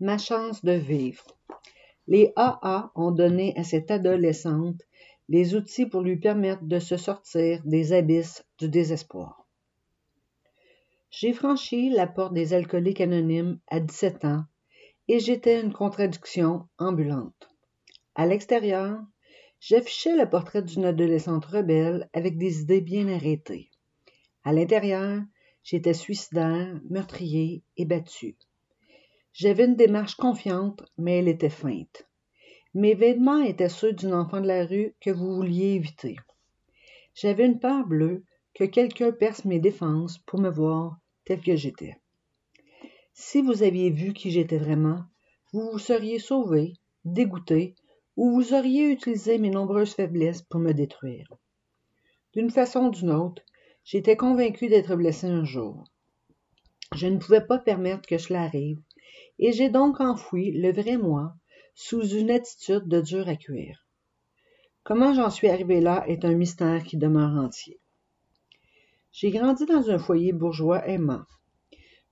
ma chance de vivre. Les AA ont donné à cette adolescente les outils pour lui permettre de se sortir des abysses du désespoir. J'ai franchi la porte des alcooliques anonymes à 17 ans et j'étais une contradiction ambulante. À l'extérieur, j'affichais le portrait d'une adolescente rebelle avec des idées bien arrêtées. À l'intérieur, j'étais suicidaire, meurtrier et battu. J'avais une démarche confiante, mais elle était feinte. Mes vêtements étaient ceux d'une enfant de la rue que vous vouliez éviter. J'avais une peur bleue que quelqu'un perce mes défenses pour me voir tel que j'étais. Si vous aviez vu qui j'étais vraiment, vous vous seriez sauvé, dégoûté, ou vous auriez utilisé mes nombreuses faiblesses pour me détruire. D'une façon ou d'une autre, j'étais convaincu d'être blessé un jour. Je ne pouvais pas permettre que cela arrive, et j'ai donc enfoui le vrai moi sous une attitude de dur à cuire. Comment j'en suis arrivé là est un mystère qui demeure entier. J'ai grandi dans un foyer bourgeois aimant.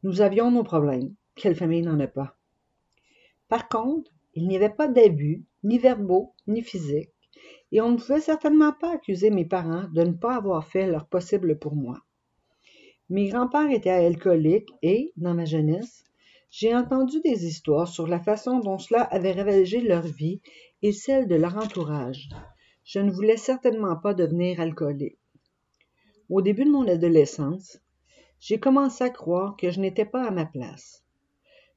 Nous avions nos problèmes. Quelle famille n'en a pas? Par contre, il n'y avait pas d'abus, ni verbaux, ni physiques, et on ne pouvait certainement pas accuser mes parents de ne pas avoir fait leur possible pour moi. Mes grands-pères étaient alcooliques et, dans ma jeunesse, j'ai entendu des histoires sur la façon dont cela avait ravagé leur vie et celle de leur entourage. Je ne voulais certainement pas devenir alcoolique. Au début de mon adolescence, j'ai commencé à croire que je n'étais pas à ma place.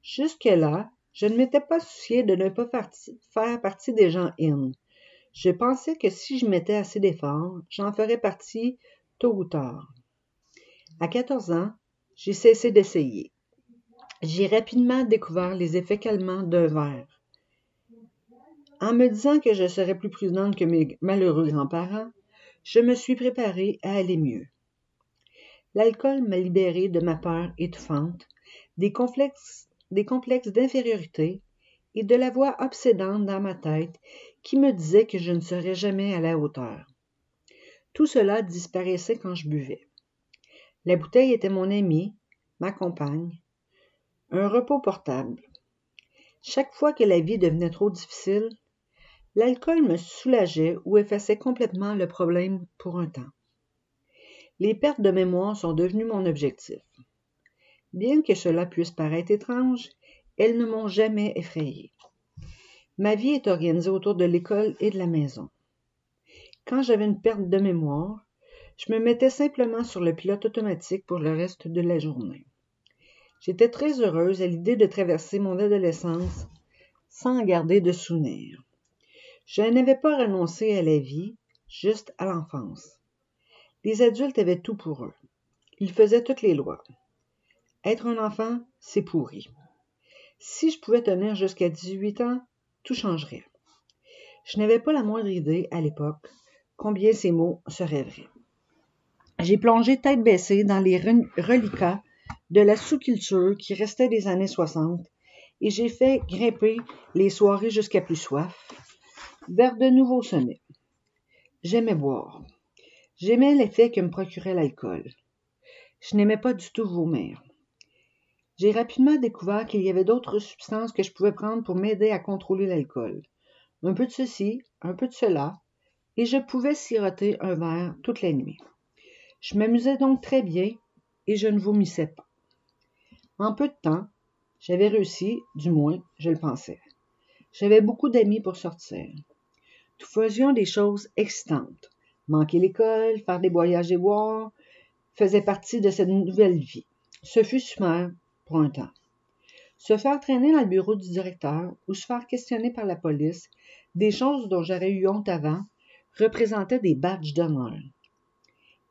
Jusque-là, je ne m'étais pas soucié de ne pas faire partie des gens in. Je pensais que si je mettais assez d'efforts, j'en ferais partie tôt ou tard. À 14 ans, j'ai cessé d'essayer. J'ai rapidement découvert les effets calmants d'un verre. En me disant que je serais plus prudente que mes malheureux grands-parents, je me suis préparée à aller mieux. L'alcool m'a libérée de ma peur étouffante, des complexes, des complexes d'infériorité et de la voix obsédante dans ma tête qui me disait que je ne serais jamais à la hauteur. Tout cela disparaissait quand je buvais. La bouteille était mon ami, ma compagne, un repos portable. Chaque fois que la vie devenait trop difficile, L'alcool me soulageait ou effaçait complètement le problème pour un temps. Les pertes de mémoire sont devenues mon objectif. Bien que cela puisse paraître étrange, elles ne m'ont jamais effrayé. Ma vie est organisée autour de l'école et de la maison. Quand j'avais une perte de mémoire, je me mettais simplement sur le pilote automatique pour le reste de la journée. J'étais très heureuse à l'idée de traverser mon adolescence sans garder de souvenirs. Je n'avais pas renoncé à la vie, juste à l'enfance. Les adultes avaient tout pour eux. Ils faisaient toutes les lois. Être un enfant, c'est pourri. Si je pouvais tenir jusqu'à 18 ans, tout changerait. Je n'avais pas la moindre idée, à l'époque, combien ces mots seraient vrais. J'ai plongé tête baissée dans les reliquats de la sous-culture qui restait des années 60 et j'ai fait grimper les soirées jusqu'à plus soif, vers de nouveaux sommets. J'aimais boire. J'aimais l'effet que me procurait l'alcool. Je n'aimais pas du tout vomir. J'ai rapidement découvert qu'il y avait d'autres substances que je pouvais prendre pour m'aider à contrôler l'alcool. Un peu de ceci, un peu de cela, et je pouvais siroter un verre toute la nuit. Je m'amusais donc très bien et je ne vomissais pas. En peu de temps, j'avais réussi, du moins, je le pensais. J'avais beaucoup d'amis pour sortir. Nous faisions des choses excitantes. Manquer l'école, faire des voyages et boire, faisait partie de cette nouvelle vie. Ce fut super pour un temps. Se faire traîner dans le bureau du directeur ou se faire questionner par la police, des choses dont j'aurais eu honte avant, représentaient des badges d'honneur.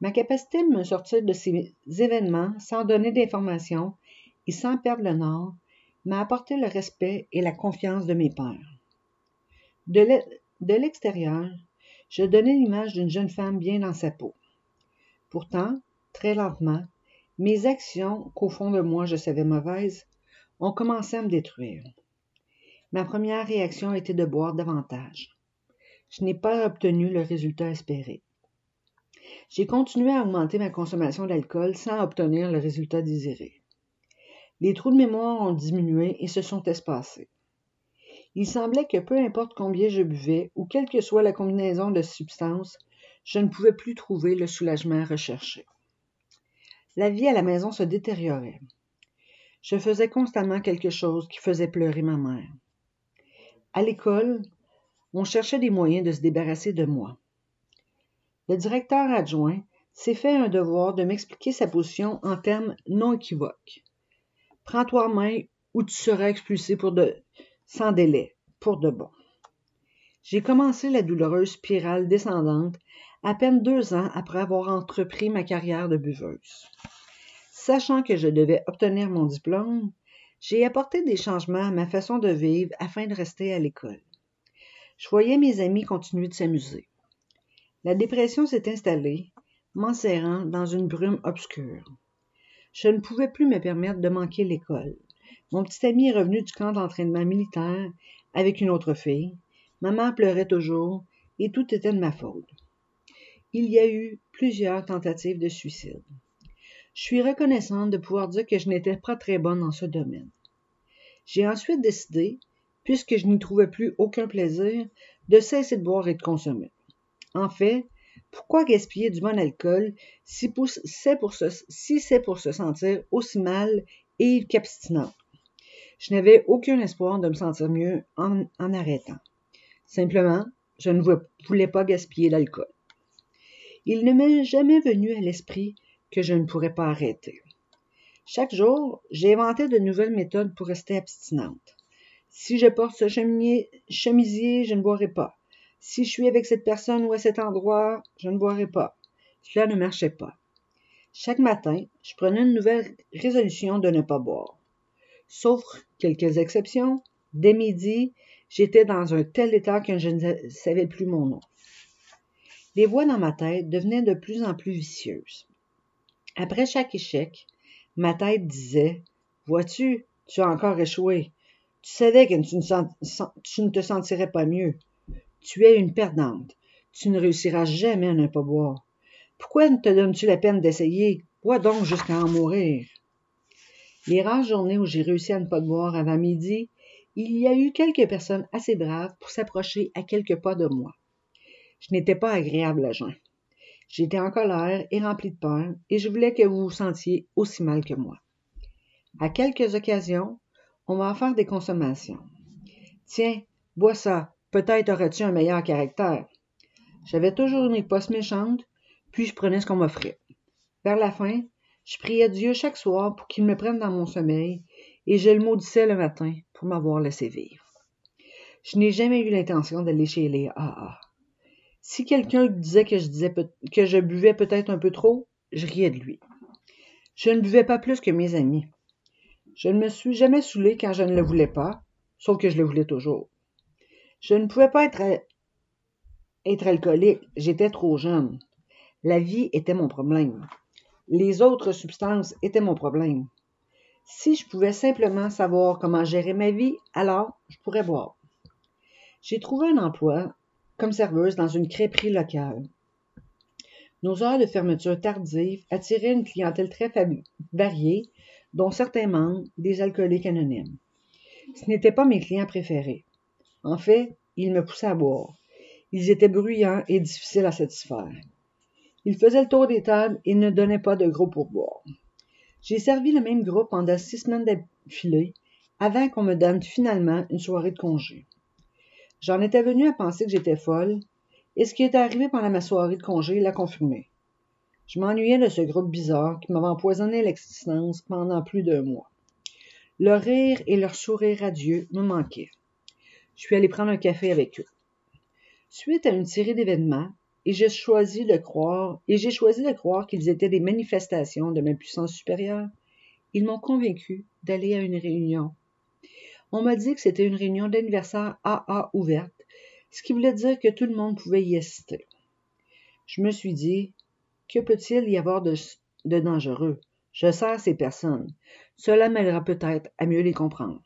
Ma capacité de me sortir de ces événements sans donner d'informations sans perdre le nord m'a apporté le respect et la confiance de mes pères. De l'extérieur, je donnais l'image d'une jeune femme bien dans sa peau. Pourtant, très lentement, mes actions, qu'au fond de moi je savais mauvaises, ont commencé à me détruire. Ma première réaction était de boire davantage. Je n'ai pas obtenu le résultat espéré. J'ai continué à augmenter ma consommation d'alcool sans obtenir le résultat désiré. Les trous de mémoire ont diminué et se sont espacés. Il semblait que peu importe combien je buvais ou quelle que soit la combinaison de substances, je ne pouvais plus trouver le soulagement recherché. La vie à la maison se détériorait. Je faisais constamment quelque chose qui faisait pleurer ma mère. À l'école, on cherchait des moyens de se débarrasser de moi. Le directeur adjoint s'est fait un devoir de m'expliquer sa position en termes non équivoques. Prends-toi en main ou tu seras expulsé pour de, sans délai, pour de bon. J'ai commencé la douloureuse spirale descendante à peine deux ans après avoir entrepris ma carrière de buveuse. Sachant que je devais obtenir mon diplôme, j'ai apporté des changements à ma façon de vivre afin de rester à l'école. Je voyais mes amis continuer de s'amuser. La dépression s'est installée, m'enserrant dans une brume obscure. Je ne pouvais plus me permettre de manquer l'école. Mon petit ami est revenu du camp d'entraînement militaire avec une autre fille. Maman pleurait toujours et tout était de ma faute. Il y a eu plusieurs tentatives de suicide. Je suis reconnaissante de pouvoir dire que je n'étais pas très bonne dans ce domaine. J'ai ensuite décidé, puisque je n'y trouvais plus aucun plaisir, de cesser de boire et de consommer. En fait, pourquoi gaspiller du bon alcool si c'est pour, se, sentir aussi mal et qu'abstinent? Je n'avais aucun espoir de me sentir mieux en, arrêtant. Simplement, je ne voulais pas gaspiller l'alcool. Il ne m'est jamais venu à l'esprit que je ne pourrais pas arrêter. Chaque jour, j'ai inventé de nouvelles méthodes pour rester abstinente. Si je porte ce chemisier, je ne boirai pas. Si je suis avec cette personne ou à cet endroit, je ne boirai pas. Cela ne marchait pas. Chaque matin, je prenais une nouvelle résolution de ne pas boire. Sauf quelques exceptions, dès midi, j'étais dans un tel état que je ne savais plus mon nom. Les voix dans ma tête devenaient de plus en plus vicieuses. Après chaque échec, ma tête disait Vois-tu, tu as encore échoué. Tu savais que tu ne, te sentirais pas mieux. Tu es une perdante. Tu ne réussiras jamais à ne pas boire. Pourquoi ne te donnes-tu la peine d'essayer? Bois donc jusqu'à en mourir. Les rares journées où j'ai réussi à ne pas boire avant midi, il y a eu quelques personnes assez braves pour s'approcher à quelques pas de moi. Je n'étais pas agréable à joindre. J'étais en colère et rempli de peur, et je voulais que vous vous sentiez aussi mal que moi. À quelques occasions, on en faire des consommations. Tiens, bois ça, peut-être aurais-tu un meilleur caractère. J'avais toujours une riposte méchante, puis je prenais ce qu'on m'offrait. Vers la fin, je priais Dieu chaque soir pour qu'il me prenne dans mon sommeil, et je le maudissais le matin pour m'avoir laissé vivre. Je n'ai jamais eu l'intention d'aller chez les AA. Si quelqu'un disait que je, que je buvais peut-être un peu trop, je riais de lui. Je ne buvais pas plus que mes amis. Je ne me suis jamais saoulé quand je ne le voulais pas, sauf que je le voulais toujours. Je ne pouvais pas être, alcoolique, j'étais trop jeune. La vie était mon problème. Les autres substances étaient mon problème. Si je pouvais simplement savoir comment gérer ma vie, alors je pourrais boire. J'ai trouvé un emploi comme serveuse dans une crêperie locale. Nos heures de fermeture tardive attiraient une clientèle très variée, dont certains membres des alcooliques anonymes. Ce n'étaient pas mes clients préférés. En fait, ils me poussaient à boire. Ils étaient bruyants et difficiles à satisfaire. Ils faisaient le tour des tables et ne donnaient pas de gros pourboire. J'ai servi le même groupe pendant six semaines d'affilée avant qu'on me donne finalement une soirée de congé. J'en étais venu à penser que j'étais folle, et ce qui est arrivé pendant ma soirée de congé l'a confirmé. Je m'ennuyais de ce groupe bizarre qui m'avait empoisonné l'existence pendant plus d'un mois. Leur rire et leur sourire radieux me manquaient. Je suis allé prendre un café avec eux. Suite à une série d'événements, et j'ai choisi de croire, et j'ai choisi de croire qu'ils étaient des manifestations de ma puissance supérieure, ils m'ont convaincu d'aller à une réunion on m'a dit que c'était une réunion d'anniversaire AA ouverte, ce qui voulait dire que tout le monde pouvait y assister. Je me suis dit, que peut-il y avoir de, dangereux? Je sers ces personnes. Cela m'aidera peut-être à mieux les comprendre.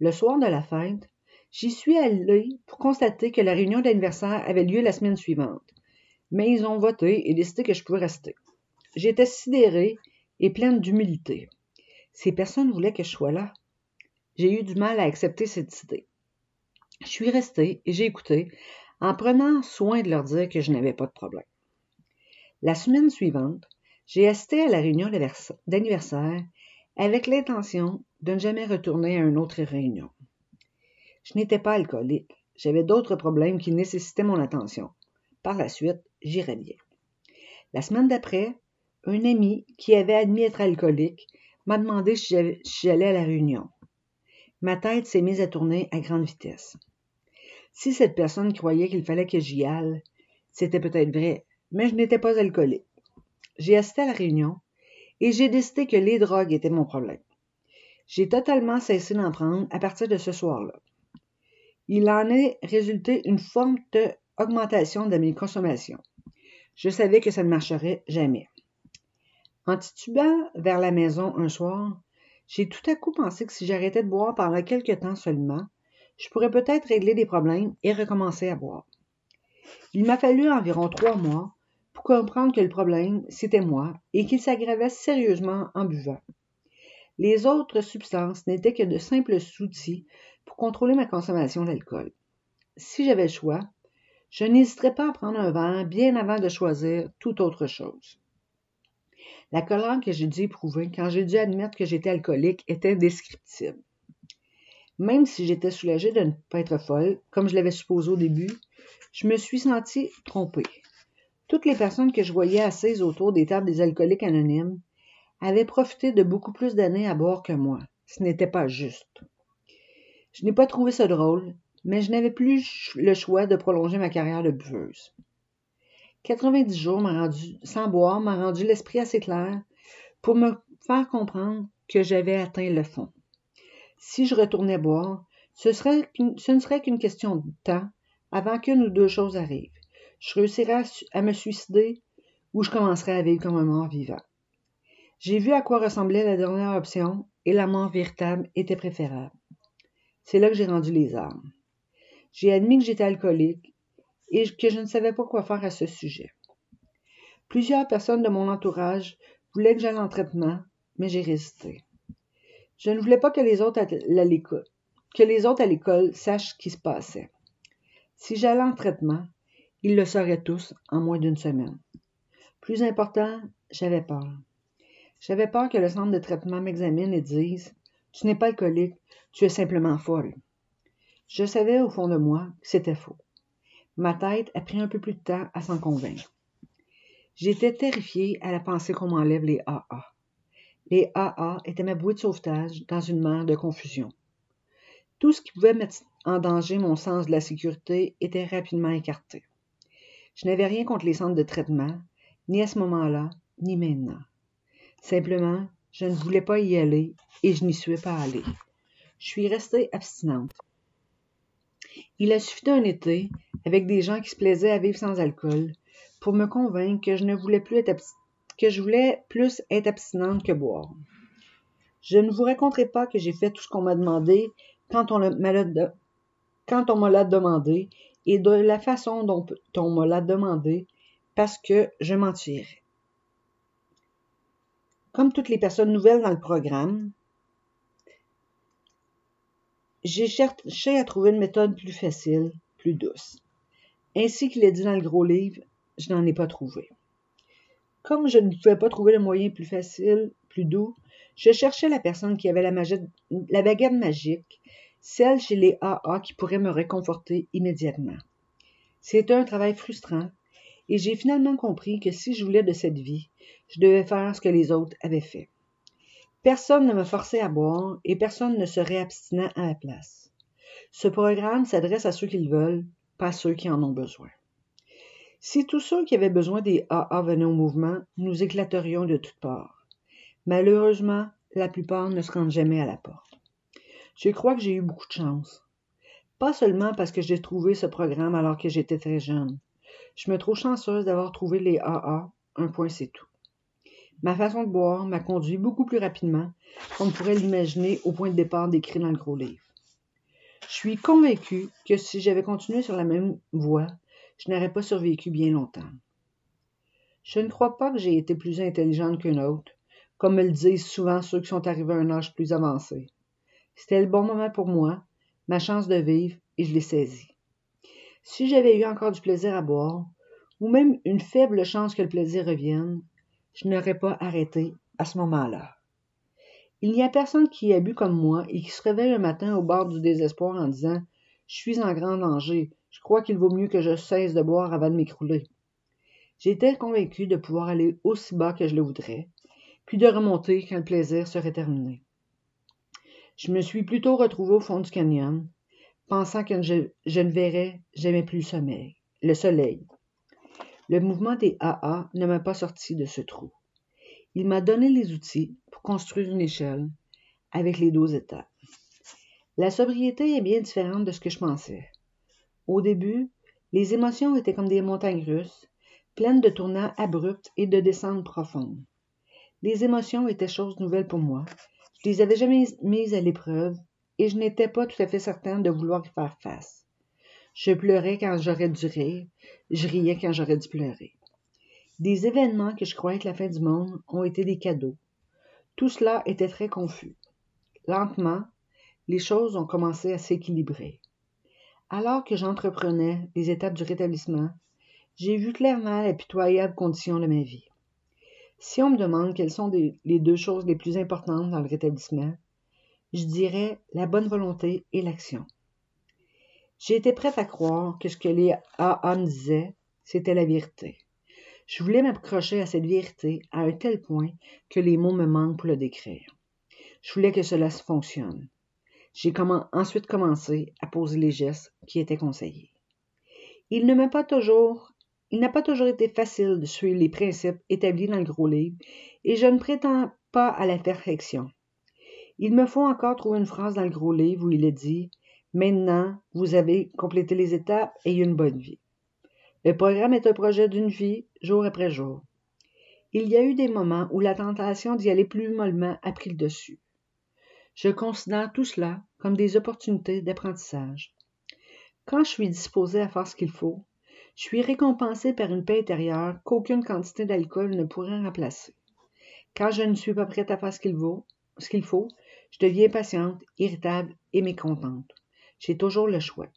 Le soir de la fête, j'y suis allé pour constater que la réunion d'anniversaire avait lieu la semaine suivante. Mais ils ont voté et décidé que je pouvais rester. J'étais sidérée et pleine d'humilité. Ces personnes voulaient que je sois là. J'ai eu du mal à accepter cette idée. Je suis restée et j'ai écouté en prenant soin de leur dire que je n'avais pas de problème. La semaine suivante, j'ai assisté à la réunion d'anniversaire avec l'intention de ne jamais retourner à une autre réunion. Je n'étais pas alcoolique, j'avais d'autres problèmes qui nécessitaient mon attention. Par la suite, j'irais bien. La semaine d'après, un ami qui avait admis être alcoolique m'a demandé si j'allais à la réunion. Ma tête s'est mise à tourner à grande vitesse. Si cette personne croyait qu'il fallait que j'y aille, c'était peut-être vrai, mais je n'étais pas alcoolique. J'ai assisté à la réunion et j'ai décidé que les drogues étaient mon problème. J'ai totalement cessé d'en prendre à partir de ce soir-là. Il en est résulté une forte augmentation de mes consommations. Je savais que ça ne marcherait jamais. En titubant vers la maison un soir, j'ai tout à coup pensé que si j'arrêtais de boire pendant quelque temps seulement, je pourrais peut-être régler des problèmes et recommencer à boire. Il m'a fallu environ trois mois pour comprendre que le problème, c'était moi et qu'il s'aggravait sérieusement en buvant. Les autres substances n'étaient que de simples outils pour contrôler ma consommation d'alcool. Si j'avais le choix, je n'hésiterais pas à prendre un verre bien avant de choisir toute autre chose. La colère que j'ai dû éprouver quand j'ai dû admettre que j'étais alcoolique était indescriptible. Même si j'étais soulagée de ne pas être folle, comme je l'avais supposé au début, je me suis sentie trompée. Toutes les personnes que je voyais assises autour des tables des alcooliques anonymes avaient profité de beaucoup plus d'années à boire que moi. Ce n'était pas juste. Je n'ai pas trouvé ça drôle, mais je n'avais plus le choix de prolonger ma carrière de buveuse. 90 jours rendu, sans boire m'a rendu l'esprit assez clair pour me faire comprendre que j'avais atteint le fond. Si je retournais boire, ce, ne serait qu'une question de temps avant qu'une ou deux choses arrivent je réussirais à, me suicider ou je commencerais à vivre comme un mort vivant. J'ai vu à quoi ressemblait la dernière option et la mort véritable était préférable. C'est là que j'ai rendu les armes. J'ai admis que j'étais alcoolique et que je ne savais pas quoi faire à ce sujet. Plusieurs personnes de mon entourage voulaient que j'aille en traitement, mais j'ai résisté. Je ne voulais pas que les autres à l'école, que les autres à l'école sachent ce qui se passait. Si j'allais en traitement, ils le sauraient tous en moins d'une semaine. Plus important, j'avais peur. J'avais peur que le centre de traitement m'examine et dise Tu n'es pas alcoolique, tu es simplement folle. Je savais au fond de moi que c'était faux. Ma tête a pris un peu plus de temps à s'en convaincre. J'étais terrifiée à la pensée qu'on m'enlève les AA. Les AA étaient ma bouée de sauvetage dans une mer de confusion. Tout ce qui pouvait mettre en danger mon sens de la sécurité était rapidement écarté. Je n'avais rien contre les centres de traitement, ni à ce moment-là, ni maintenant. Simplement, je ne voulais pas y aller et je n'y suis pas allée. Je suis restée abstinente. Il a suffi d'un été, avec des gens qui se plaisaient à vivre sans alcool, pour me convaincre que je ne voulais plus être que je voulais plus être abstinente que boire. Je ne vous raconterai pas que j'ai fait tout ce qu'on m'a demandé quand on me l'a demandé et de la façon dont on me l'a demandé parce que je m'en tirais. Comme toutes les personnes nouvelles dans le programme, j'ai cherché à trouver une méthode plus facile, plus douce. Ainsi qu'il est dit dans le gros livre, je n'en ai pas trouvé. Comme je ne pouvais pas trouver le moyen plus facile, plus doux, je cherchais la personne qui avait la, baguette magique celle chez les AA qui pourrait me réconforter immédiatement. C'était un travail frustrant, et j'ai finalement compris que si je voulais de cette vie, je devais faire ce que les autres avaient fait. Personne ne me forçait à boire et personne ne serait abstinent à la place. Ce programme s'adresse à ceux qui le veulent, pas à ceux qui en ont besoin. Si tous ceux qui avaient besoin des AA venaient au mouvement, nous éclaterions de toutes parts. Malheureusement, la plupart ne se rendent jamais à la porte. Je crois que j'ai eu beaucoup de chance. Pas seulement parce que j'ai trouvé ce programme alors que j'étais très jeune. Je me trouve chanceuse d'avoir trouvé les AA, un point c'est tout. Ma façon de boire m'a conduit beaucoup plus rapidement qu'on pourrait l'imaginer au point de départ décrit dans le gros livre. Je suis convaincue que si j'avais continué sur la même voie, je n'aurais pas survécu bien longtemps. Je ne crois pas que j'ai été plus intelligente qu'une autre, comme me le disent souvent ceux qui sont arrivés à un âge plus avancé. C'était le bon moment pour moi, ma chance de vivre, et je l'ai saisi. Si j'avais eu encore du plaisir à boire, ou même une faible chance que le plaisir revienne, je n'aurais pas arrêté à ce moment-là. Il n'y a personne qui a bu comme moi et qui se réveille un matin au bord du désespoir en disant Je suis en grand danger, je crois qu'il vaut mieux que je cesse de boire avant de m'écrouler. J'étais convaincu de pouvoir aller aussi bas que je le voudrais, puis de remonter quand le plaisir serait terminé. Je me suis plutôt retrouvé au fond du canyon, pensant que je, ne verrais jamais plus le sommeil, le soleil. Le mouvement des AA ne m'a pas sorti de ce trou. Il m'a donné les outils pour construire une échelle avec les douze étapes. La sobriété est bien différente de ce que je pensais. Au début, les émotions étaient comme des montagnes russes, pleines de tournants abrupts et de descentes profondes. Les émotions étaient choses nouvelles pour moi. Je les avais jamais mises à l'épreuve et je n'étais pas tout à fait certain de vouloir y faire face. Je pleurais quand j'aurais dû rire, je riais quand j'aurais dû pleurer. Des événements que je croyais être la fin du monde ont été des cadeaux. Tout cela était très confus. Lentement, les choses ont commencé à s'équilibrer. Alors que j'entreprenais les étapes du rétablissement, j'ai vu clairement la pitoyable condition de ma vie. Si on me demande quelles sont les deux choses les plus importantes dans le rétablissement, je dirais la bonne volonté et l'action. J'ai été prête à croire que ce que les AA me disaient, c'était la vérité. Je voulais m'accrocher à cette vérité à un tel point que les mots me manquent pour le décrire. Je voulais que cela fonctionne. J'ai ensuite commencé à poser les gestes qui étaient conseillés. Il il n'a pas toujours été facile de suivre les principes établis dans le gros livre, et je ne prétends pas à la perfection. Il me faut encore trouver une phrase dans le gros livre où il est dit Maintenant, vous avez complété les étapes et une bonne vie. Le programme est un projet d'une vie, jour après jour. Il y a eu des moments où la tentation d'y aller plus mollement a pris le dessus. Je considère tout cela comme des opportunités d'apprentissage. Quand je suis disposé à faire ce qu'il faut, je suis récompensé par une paix intérieure qu'aucune quantité d'alcool ne pourrait remplacer. Quand je ne suis pas prête à faire ce qu'il faut, ce qu'il faut, je deviens patiente, irritable et mécontente. J'ai toujours le choix.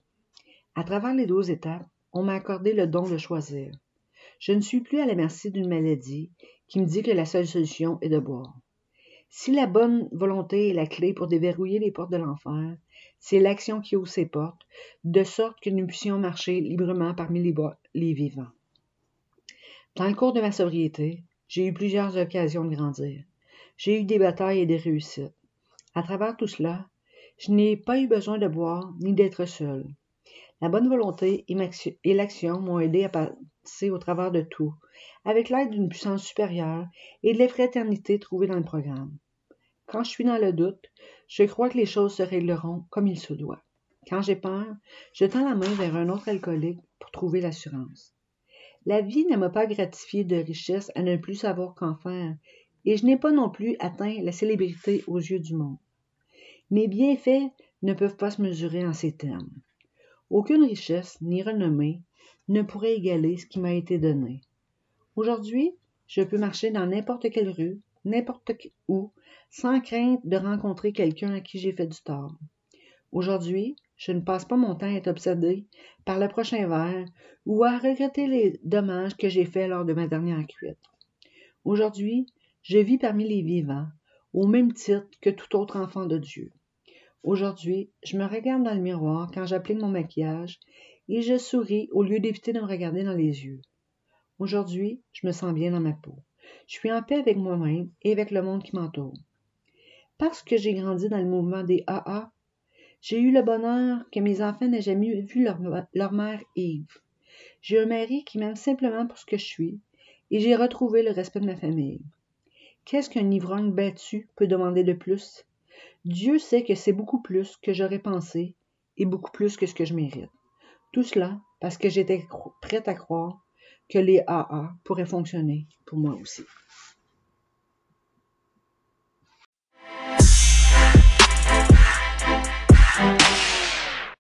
À travers les douze étapes, on m'a accordé le don de choisir. Je ne suis plus à la merci d'une maladie qui me dit que la seule solution est de boire. Si la bonne volonté est la clé pour déverrouiller les portes de l'enfer, c'est l'action qui ouvre ces portes, de sorte que nous puissions marcher librement parmi les, les vivants. Dans le cours de ma sobriété, j'ai eu plusieurs occasions de grandir. J'ai eu des batailles et des réussites. À travers tout cela, je n'ai pas eu besoin de boire ni d'être seul. La bonne volonté et l'action m'ont aidé à passer au travers de tout, avec l'aide d'une puissance supérieure et de la fraternité trouvée dans le programme. Quand je suis dans le doute, je crois que les choses se régleront comme il se doit. Quand j'ai peur, je tends la main vers un autre alcoolique pour trouver l'assurance. La vie ne m'a pas gratifié de richesse à ne plus savoir qu'en faire, et je n'ai pas non plus atteint la célébrité aux yeux du monde. Mes bienfaits ne peuvent pas se mesurer en ces termes. Aucune richesse ni renommée ne pourrait égaler ce qui m'a été donné. Aujourd'hui, je peux marcher dans n'importe quelle rue, n'importe où, sans crainte de rencontrer quelqu'un à qui j'ai fait du tort. Aujourd'hui, je ne passe pas mon temps à être obsédé par le prochain verre ou à regretter les dommages que j'ai faits lors de ma dernière cuite. Aujourd'hui, je vis parmi les vivants, au même titre que tout autre enfant de Dieu. Aujourd'hui, je me regarde dans le miroir quand j'applique mon maquillage et je souris au lieu d'éviter de me regarder dans les yeux. Aujourd'hui, je me sens bien dans ma peau. Je suis en paix avec moi-même et avec le monde qui m'entoure. Parce que j'ai grandi dans le mouvement des AA, j'ai eu le bonheur que mes enfants n'aient jamais vu leur, mère Yves. J'ai un mari qui m'aime simplement pour ce que je suis et j'ai retrouvé le respect de ma famille. Qu'est-ce qu'un ivrogne battu peut demander de plus? Dieu sait que c'est beaucoup plus que j'aurais pensé et beaucoup plus que ce que je mérite. Tout cela parce que j'étais prête à croire que les AA pourraient fonctionner pour moi aussi.